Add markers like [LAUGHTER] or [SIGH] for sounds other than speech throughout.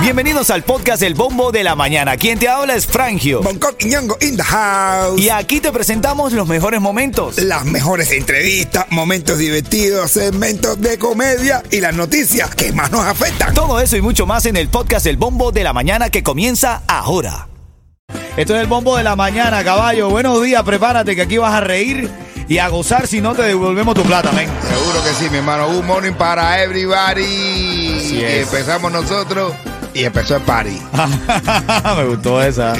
Bienvenidos al podcast El Bombo de la Mañana. Quien te habla es Frangio. Bangkok y Ñongo in the house. Y aquí te presentamos los mejores momentos. Las mejores entrevistas, momentos divertidos, segmentos de comedia y las noticias que más nos afectan. Todo eso y mucho más en el podcast El Bombo de la Mañana que comienza ahora. Esto es el Bombo de la Mañana, caballo. Buenos días, prepárate que aquí vas a reír y a gozar si no te devolvemos tu plata, men. Seguro que sí, mi hermano. Good morning para everybody. Así Y es. empezamos nosotros y empezó el party. [LAUGHS] Me gustó esa.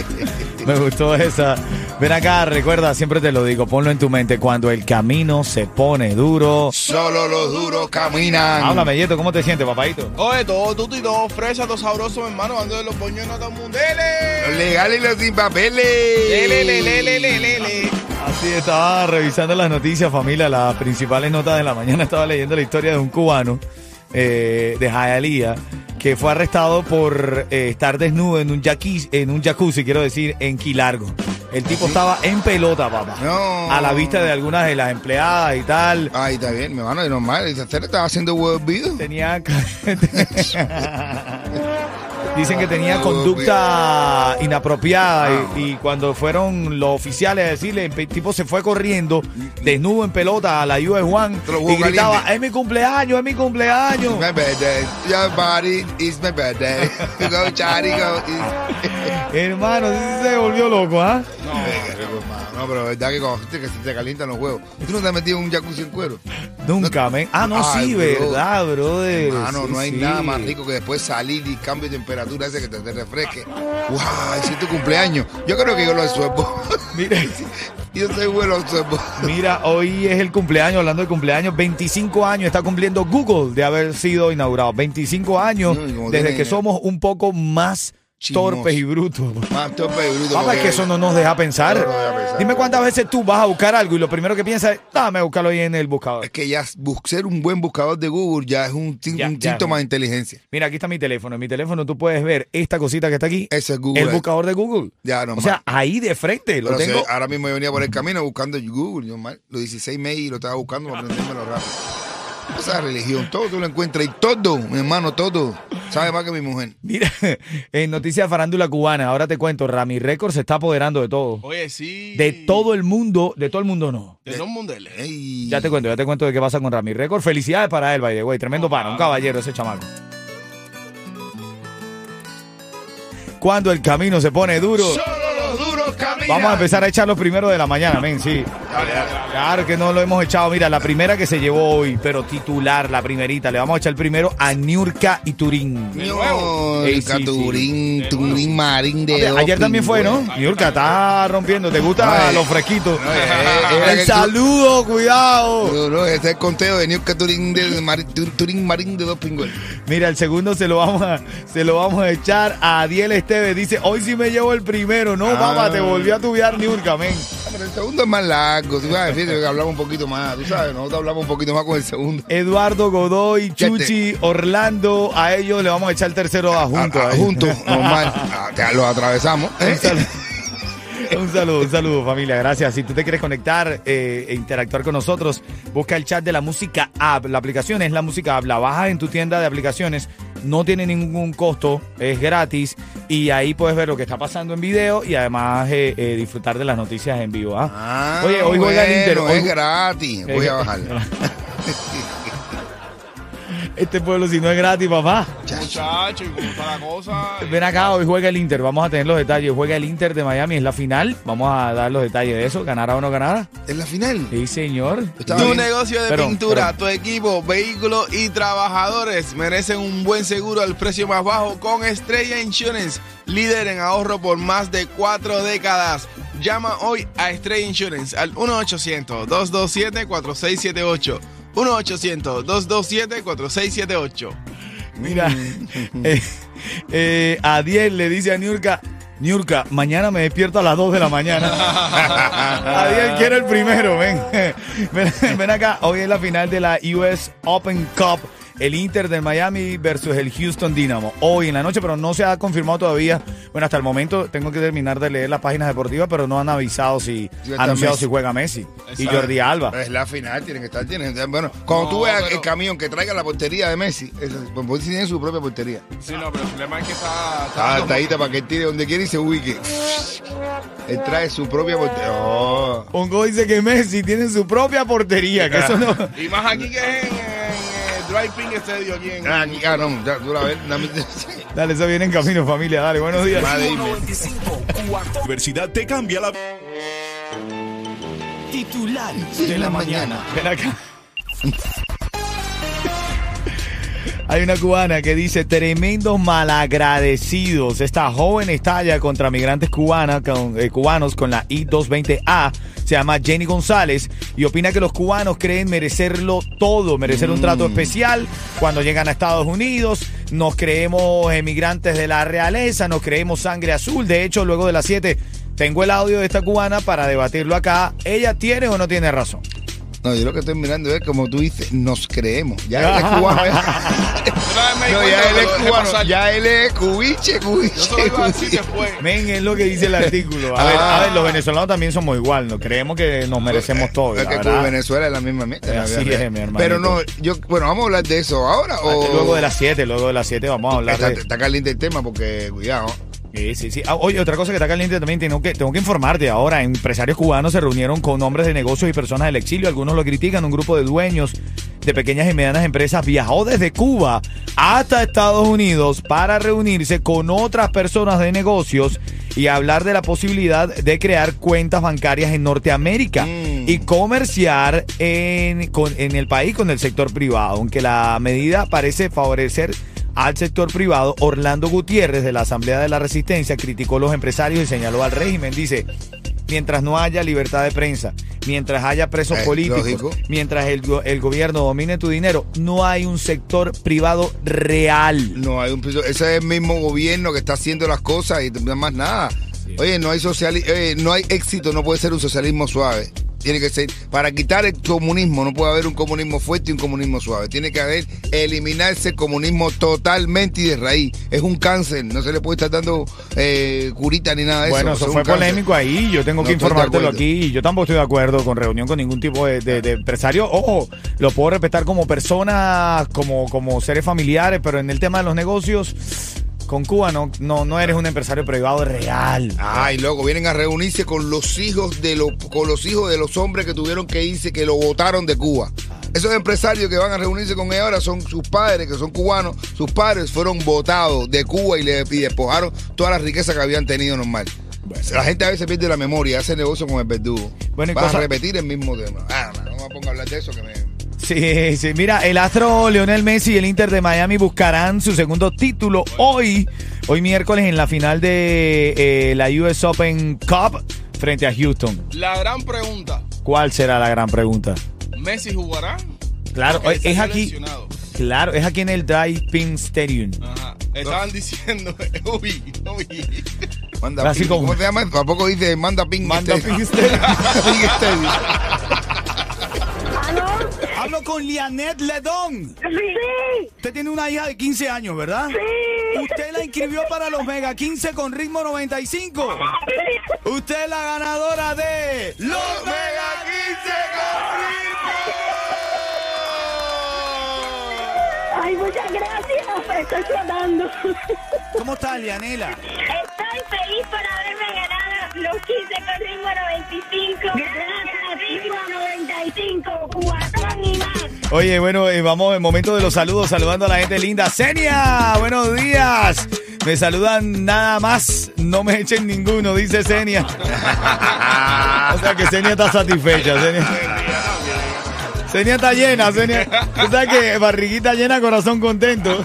Me gustó esa. Ven acá, recuerda, siempre te lo digo, ponlo en tu mente. Cuando el camino se pone duro. Solo los duros caminan. Háblame, Yeto, ¿cómo te sientes, papadito? Oye, todo tuto y todo fresa, todo sabroso, mi hermano. Ando de los boños no todo el. Los legales y los sin papeles. ¡Lele, lele, lele, lele! Así estaba revisando las noticias, familia, las principales notas de la mañana. Estaba leyendo la historia de un cubano eh, de Hialeah que fue arrestado por eh, estar desnudo en un jacuzzi, en un jacuzzi, quiero decir, en Quilargo. El tipo estaba en pelota, papá. No. A la vista de algunas de las empleadas y tal. Ay, está bien, mi hermano, es normal. Estaba haciendo huevos vivos. Tenía. [LAUGHS] [LAUGHS] Dicen que tenía conducta inapropiada y, y cuando fueron los oficiales a decirle, el tipo se fue corriendo, desnudo en pelota a la US Juan y gritaba, es mi cumpleaños, es mi cumpleaños. My birthday, your body is my birthday. [LAUGHS] Go, Chari, go. Hermano, sí se volvió loco, ¿ah? No. No, pero es verdad que cuando que se te calientan los huevos. ¿Tú no te has metido en un jacuzzi en cuero? Nunca, men. Ah, no, Ay, sí, bro. verdad, brother. Hermano, Sí, no hay sí. nada más rico que después salir y cambio de temperatura ese que te, te refresque. ¡Wow! Si es tu cumpleaños. Yo creo que yo lo suelvo. [LAUGHS] Mira, [LAUGHS] yo soy bueno suelvo. mira, hoy es el cumpleaños, hablando de cumpleaños, 25 años está cumpliendo Google de haber sido inaugurado. 25 años No, desde tiene- que somos un poco más Chismoso. torpes y brutos. Más tope y bruto. Papá, es que eso no nos deja pensar. No nos deja pensar. Dime cuántas veces tú vas a buscar algo y lo primero que piensas es, dame a buscarlo ahí en el buscador. Es que ya ser un buen buscador de Google ya es un, sin- Ya, un ya. síntoma de inteligencia. Mira, aquí está mi teléfono. En mi teléfono tú puedes ver esta cosita que está aquí. Ese es Google. El buscador de Google. Ya, O normal. sea, ahí de frente lo tengo. ahora mismo yo venía por el camino buscando Google, yo mal, los 16 mails y lo estaba buscando para aprendérmelo rápido. Esa religión, todo tú lo encuentras y todo, mi hermano, todo. Sabe más que mi mujer. Mira, [LAUGHS] en noticias de farándula cubana, ahora te cuento, Rami Records se está apoderando de todo. Oye, sí. De todo el mundo, de todo el mundo no. De todo el mundo. Ey. Ya te cuento, ya te cuento de qué pasa con Rami Records. Felicidades para él, by the way. Tremendo pana, un caballero ese chamaco. Cuando el camino se pone duro, Solo los duros caminan. vamos a empezar a echar los primeros de la mañana, men, sí. Claro que no lo hemos echado. Mira, la primera que se llevó hoy, pero titular, la primerita. Le vamos a echar el primero a Niurka y Turín. Sí. Turín, Turín Marín de Ayer también fue, ¿no? Niurka, está rompiendo. ¿Te gusta Ay. los fresquitos? Ay, ay, ay, el saludo, cuidado. No, no, este es el conteo de Niurka Turín Turín Marín de dos pingües. Mira, el segundo se lo vamos a, se lo vamos a echar a Adiel Esteves. Dice, hoy sí me llevo el primero. No, Ah. papá, te volví a tubiar Niurka, men. Pero el segundo es más largo, tú sabes, fíjate que hablamos un poquito más, tú sabes, nosotros hablamos un poquito más con el segundo. Eduardo Godoy. Chuchi, Orlando, a ellos le vamos a echar el tercero a juntos. Ah, ah, juntos, normal, [LAUGHS] Ah, ya lo atravesamos. ¿eh? [LAUGHS] Un saludo. Un saludo, familia, gracias. Si tú te quieres conectar eh, e interactuar con nosotros, busca el chat de la música app. La aplicación es la música app, la bajas en tu tienda de aplicaciones, no tiene ningún costo, es gratis y ahí puedes ver lo que está pasando en video y además eh, eh, disfrutar de las noticias en vivo. ¿ah? Ah, Oye, hoy juega el Inter. bueno, hoy- es gratis, voy a bajar. [LAUGHS] Este pueblo si no es gratis, papá. Muchacho, y está la cosa. Ven acá, hoy juega el Inter, vamos a tener los detalles. Juega el Inter de Miami, es la final. Vamos a dar los detalles de eso, ganará o no ganará. ¿Es la final? Sí, señor. Está Tu bien. negocio de Pero, pintura, pero- tu equipo, vehículos y trabajadores merecen un buen seguro al precio más bajo con Estrella Insurance, líder en ahorro por más de cuatro décadas. Llama hoy a Estrella Insurance al 1-800-227-4678. 1-800-227-4678. Mira, [LAUGHS] eh, eh, Adiel le dice a Niurka, Niurka, mañana me despierto a las 2 de la mañana. [LAUGHS] Adiel quiere el primero, ven. [LAUGHS] ven. ven acá, hoy es la final de la US Open Cup el Inter del Miami versus el Houston Dynamo. Hoy en la noche, pero no se ha confirmado todavía. Bueno, hasta el momento tengo que terminar de leer las páginas deportivas, pero no han avisado si, Sí, anunciado Messi. si juega Messi y. Jordi Alba. Es la final, tienen que estar. Tienen, bueno, cuando No, tú veas pero- el camión que traiga la portería de Messi, eso, pues Messi tiene su propia portería. Sí, no, pero el problema es que está. Está altadita para que él tire donde quiera y se ubique. Él trae su propia portería. Oh. Pongo dice que Messi tiene su propia portería, que eso no... Y más aquí que es en, Ping Stadium aquí en. Ah, ah, no, ya, tú la ves. dame- Dale, eso viene en camino, familia. Dale, buenos días. Madre mía. 95, cuarta universidad te cambia la... Titulares de la mañana. Ven acá. Hay una cubana que dice, tremendos malagradecidos. Esta joven estalla contra migrantes cubanas, con, eh, cubanos con la I-220A. Se llama Jenny González y opina que los cubanos creen merecerlo todo, merecer un trato especial cuando llegan a Estados Unidos. Nos creemos emigrantes de la realeza, nos creemos sangre azul. De hecho, luego de las 7 tengo el audio de esta cubana para debatirlo acá. ¿Ella tiene o no tiene razón? No, yo lo que estoy mirando es como tú dices, nos creemos. Ya él es cubano. ya. Me di No, ya él es cubano. Ya él es cubiche, cubiche. Yo solo iba así cubiche. Men, es lo que dice el [LAUGHS] artículo. A ver, Ah. a ver, los venezolanos también somos igual, ¿no? Creemos que nos merecemos todo. Es la que verdad. con Venezuela es la misma mierda. Así es, mi hermanito. Pero no, yo, bueno, vamos a hablar de eso ahora o. Luego de las 7, luego de las 7 vamos a hablar Está, de... está caliente el tema porque, cuidado. Sí, sí, sí. Ah, oye, otra cosa que está caliente también, tengo que, tengo que informarte ahora. Empresarios cubanos se reunieron con hombres de negocios y personas del exilio. Algunos lo critican. Un grupo de dueños de pequeñas y medianas empresas viajó desde Cuba hasta Estados Unidos para reunirse con otras personas de negocios y hablar de la posibilidad de crear cuentas bancarias en Norteamérica Mm. y comerciar en, con- en el país con el sector privado. Aunque la medida parece favorecer al sector privado, Orlando Gutiérrez de la Asamblea de la Resistencia criticó a los empresarios y señaló al régimen. Dice, mientras no haya libertad de prensa, mientras haya presos Eh, políticos, lógico. mientras el, go- el gobierno domine tu dinero, no hay un sector privado real. No hay un. Ese es el mismo gobierno que está haciendo las cosas y más nada. Oye, no hay sociali eh, no hay éxito, no puede ser un socialismo suave. Tiene que ser, para quitar el comunismo, no puede haber un comunismo fuerte y un comunismo suave. Tiene que haber, eliminarse el comunismo totalmente y de raíz. Es un cáncer, no se le puede estar dando eh, curita ni nada de Bueno, eso. eso es fue cáncer. polémico ahí. Yo tengo No que informártelo aquí. Yo tampoco estoy de acuerdo con reunión con ningún tipo de, de- de empresario. Ojo, lo puedo respetar como persona, como, como seres familiares, pero en el tema de los negocios, con Cuba no, no, no eres un empresario privado real. Ay, loco, vienen a reunirse con los hijos de los, con los hijos de los hombres que tuvieron que irse, que lo votaron de Cuba. Esos empresarios que van a reunirse con él ahora son sus padres, que son cubanos. Sus padres fueron votados de Cuba y le y despojaron toda la riqueza que habían tenido normal. La gente a veces pierde la memoria, hace negocio con el verdugo. Bueno, y Vas cosa- a repetir el mismo tema. Ah, no me pongo a hablar de eso que me. Sí, sí. Mira, el astro Leonel Messi y el Inter de Miami buscarán su segundo título hoy, hoy miércoles en la final de eh, la US Open Cup frente a Houston. La gran pregunta: ¿Cuál será la gran pregunta? ¿Messi jugará? Claro, Porque es aquí. lesionado. Claro, es aquí en el Drive Pin Stadium. Ajá. Estaban diciendo, [LAUGHS] uy, uy. Manda Así ping. como- ¿Cómo se llama? ¿A poco dice manda ping? Manda Stadium? Pin Stadium. [LAUGHS] Ping Stadium. Con Lianet Ledón. Sí, Usted tiene una hija de 15 años, ¿verdad? sí. Usted la inscribió para los Mega 15 con ritmo 95. Usted es la ganadora de los Mega 15 con Ay, muchas gracias. Estoy flotando. ritmo. ¿Cómo estás, Lianela? Estoy feliz por haberme ganado los 15 con ritmo 95. Gracias, ritmo 95. Oye, bueno, eh, vamos en momento de los saludos, saludando a la gente linda. Senia, buenos días. Me saludan nada más, no me echen ninguno, dice Senia. [LAUGHS] o sea que Senia está satisfecha. Senia, Senia está llena, Senia. O sea que barriguita llena, corazón contento.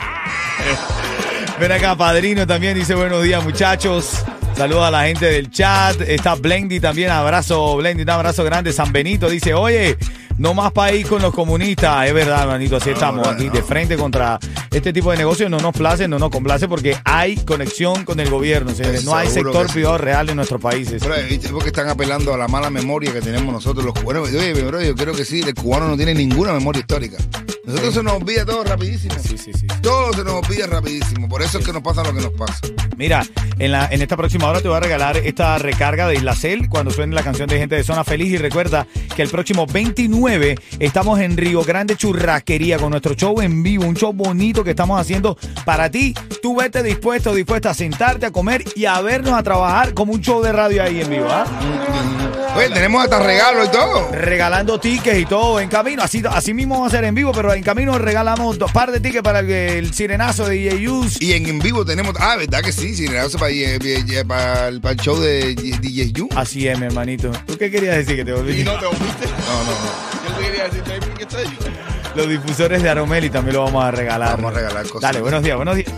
Ven acá, padrino también dice buenos días, muchachos. Saludos a la gente del chat. Está Blendy también. Abrazo, Blendy. Un abrazo grande. San Benito dice, oye, no más país con los comunistas. Es verdad, hermanito. Así estamos aquí de frente contra este tipo de negocios. No nos place, no nos complace porque hay conexión con el gobierno. señores. No hay sector sí. privado real en nuestros países. Bro, ¿viste? porque están apelando a la mala memoria que tenemos nosotros los cubanos. Oye, bro, yo creo que sí, el cubano no tiene ninguna memoria histórica. Nosotros se nos olvida todo rapidísimo. Sí, sí, sí. Todo se nos olvida rapidísimo. Por eso es que nos pasa lo que nos pasa. Mira, en, la, en esta próxima hora te voy a regalar esta recarga de Islacel cuando suene la canción de Gente de Zona Feliz. Y recuerda que el próximo 29 estamos en Río Grande Churrasquería con nuestro show en vivo, un show bonito que estamos haciendo para ti. Tú vete dispuesto, dispuesta a sentarte, a comer y a vernos a trabajar como un show de radio ahí en vivo. ¿ah? Oye, tenemos hasta regalo y todo. Regalando tickets y todo en camino. Así, así mismo va a ser en vivo, pero en camino regalamos dos par de tickets para el, el sirenazo de DJ Yus. Y en, en vivo tenemos. Ah, ¿verdad que sí? Sí, para, eh, eh, para, el, para el show de DJ Yu. Así es, mi hermanito. ¿Tú qué querías decir que te volviste? ¿Y no te volviste? No, no, no. Yo quería decir, ¿qué estoy? Los difusores de Aromeli también lo vamos a regalar. Vamos a regalar cosas. Dale, buenos días, buenos días.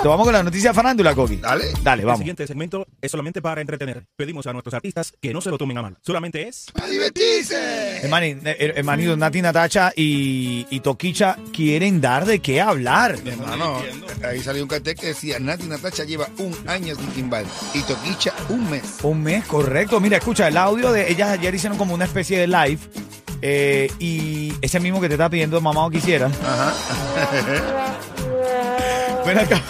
Te vamos con la noticia farándula, Coqui. Dale. Dale, El vamos. siguiente segmento es solamente para entretener. Pedimos a nuestros artistas que no se lo tomen a mal. Solamente es... ¡A divertirse! Hermani- hermanito, Nati Natacha y, y Toquicha quieren dar de qué hablar. Hermano, ahí salió un cartel que decía Nati Natacha lleva un año sin timbal y Toquicha un mes. Un mes, correcto. Mira, escucha, el audio de ellas ayer hicieron como una especie de live. Eh, y ese mismo que te está pidiendo mamá o quisiera. Ajá. [LAUGHS] Ven acá.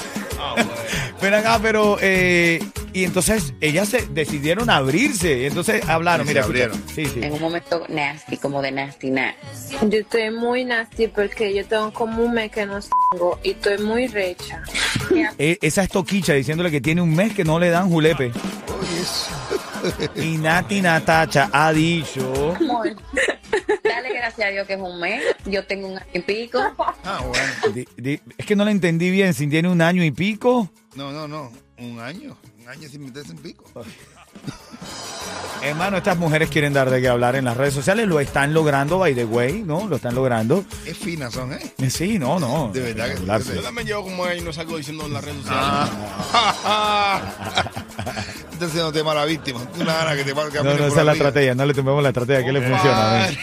Ven acá, pero. eh, y entonces ellas se decidieron abrirse. Y entonces hablaron. Sí, Mira, abrieron. Sí, sí. en un momento nasty, como de nasty nat. Yo estoy muy nasty porque yo tengo como un mes que no tengo y estoy muy recha. [LAUGHS] Eh, esa es Toquicha diciéndole que tiene un mes que no le dan julepe. Oye, eso. Y Nati Natacha ha dicho. Gracias a Dios que es un mes. Yo tengo un año y pico. Ah, bueno. di- di- es que no le entendí bien. Si tiene un año y pico. No, no, no. Un año. Un año sin meterse en pico. Hermano, estas mujeres quieren dar de qué hablar en las redes sociales. Lo están logrando, by the way, ¿no? Lo están logrando. Qué finas son, ¿eh? Eh, Sí, no, no. De verdad que sí. Yo también llevo como ahí no salgo diciendo en las redes sociales. Ah. [LAUGHS] Estás haciéndote mala víctima. Tú una gana que te que No, no, esa es la estrategia, no le tomemos la estrategia, que le funciona. ven.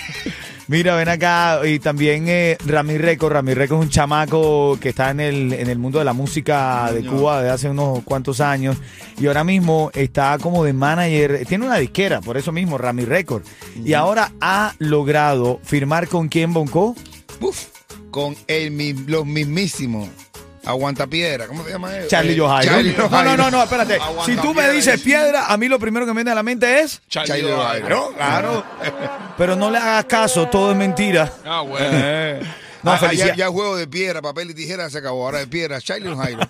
Mira, ven acá, y también eh, Rami Reco, Rami Reco es un chamaco que está en el, en el mundo de la música de Cuba desde hace unos cuantos años, y ahora mismo está como de manager, tiene una disquera, por eso mismo, Rami Record, y ahora ha logrado firmar con quién, Bonco, Uf, con el, los mismísimos. Aguanta piedra. ¿Cómo se llama él? Charlie Eh, Johairo. Charlie No, no, no, no, espérate, Aguanta si tú me dices piedra, a mí lo primero que me viene a la mente es... Charlie Johairo. Johairo. Claro, [LAUGHS] pero no le hagas caso, todo es mentira. Ah, bueno. [LAUGHS] No, Ah, ya, ya juego de piedra, papel y tijera se acabó. Ahora de piedra, Charlie Jairo.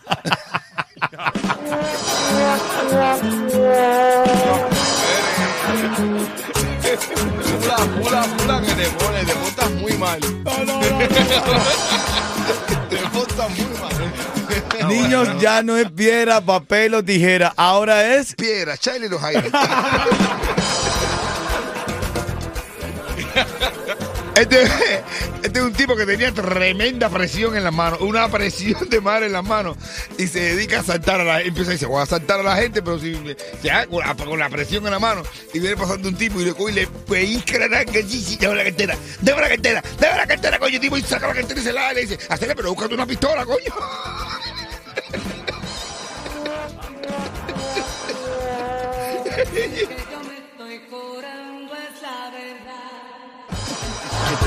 Fula, [LAUGHS] fula, fula que te pone, te montas muy mal. montas muy mal. Ya no es piedra, papel o tijera. Ahora es. Piedra, Charlie Jairo. [LAUGHS] Este, este es un tipo que tenía tremenda presión en las manos, una presión de madre en las manos, y se dedica a saltar a la gente. Empieza a decir, voy a saltar a la gente, pero si ya con la, presión en la mano, y viene pasando un tipo y le coge y le pellizca la dame la cartera, dame la cartera, dame la cartera, coño, tipo, y saca la cartera y se la y le dice, hacele, pero búscate una pistola, coño.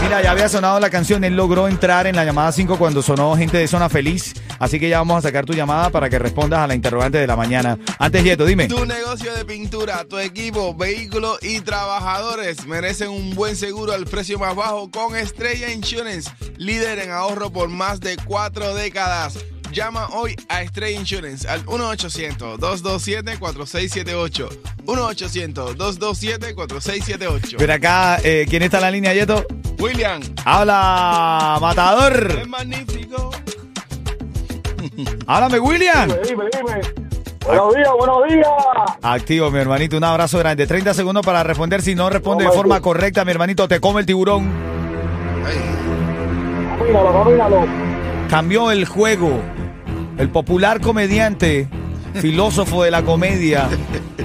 Mira, ya había sonado la canción. Él logró entrar en la llamada 5 cuando sonó gente de Zona Feliz. Así que ya vamos a sacar tu llamada para que respondas a la interrogante de la mañana. Antes, Yeto, dime. Tu negocio de pintura, tu equipo, vehículos y trabajadores merecen un buen seguro al precio más bajo con Estrella Insurance, líder en ahorro por más de cuatro décadas. Llama hoy a Estrella Insurance al 1-800-227-4678. 1-800-227-4678. Ven acá, eh, ¿quién está en la línea, Yeto? William, Habla, Matador. es magnífico. [LAUGHS] Háblame, William. Dime, dime. Buenos días, buenos días. Activo, mi hermanito. Un abrazo grande. 30 segundos para responder. Si no responde de forma tú. correcta, mi hermanito, te come el tiburón. Camínalo, camínalo. Cambió el juego. El popular comediante, filósofo de la comedia,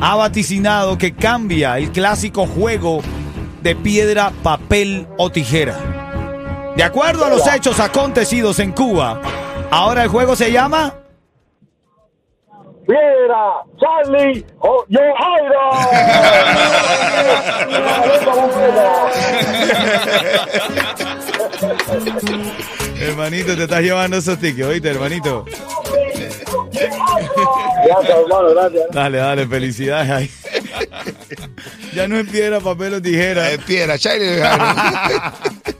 ha vaticinado que cambia el clásico juego de piedra, papel o tijera. De acuerdo a los hechos acontecidos en Cuba, ahora el juego se llama Piedra, Charlie, o yo, [LAUGHS] [LAUGHS] hermanito, te estás llevando esos tickets, oíste, hermanito. Gracias, hermano, gracias. Dale, dale, felicidades ahí. Ya no es piedra, papel o tijera. Es piedra, Charlie. [LAUGHS]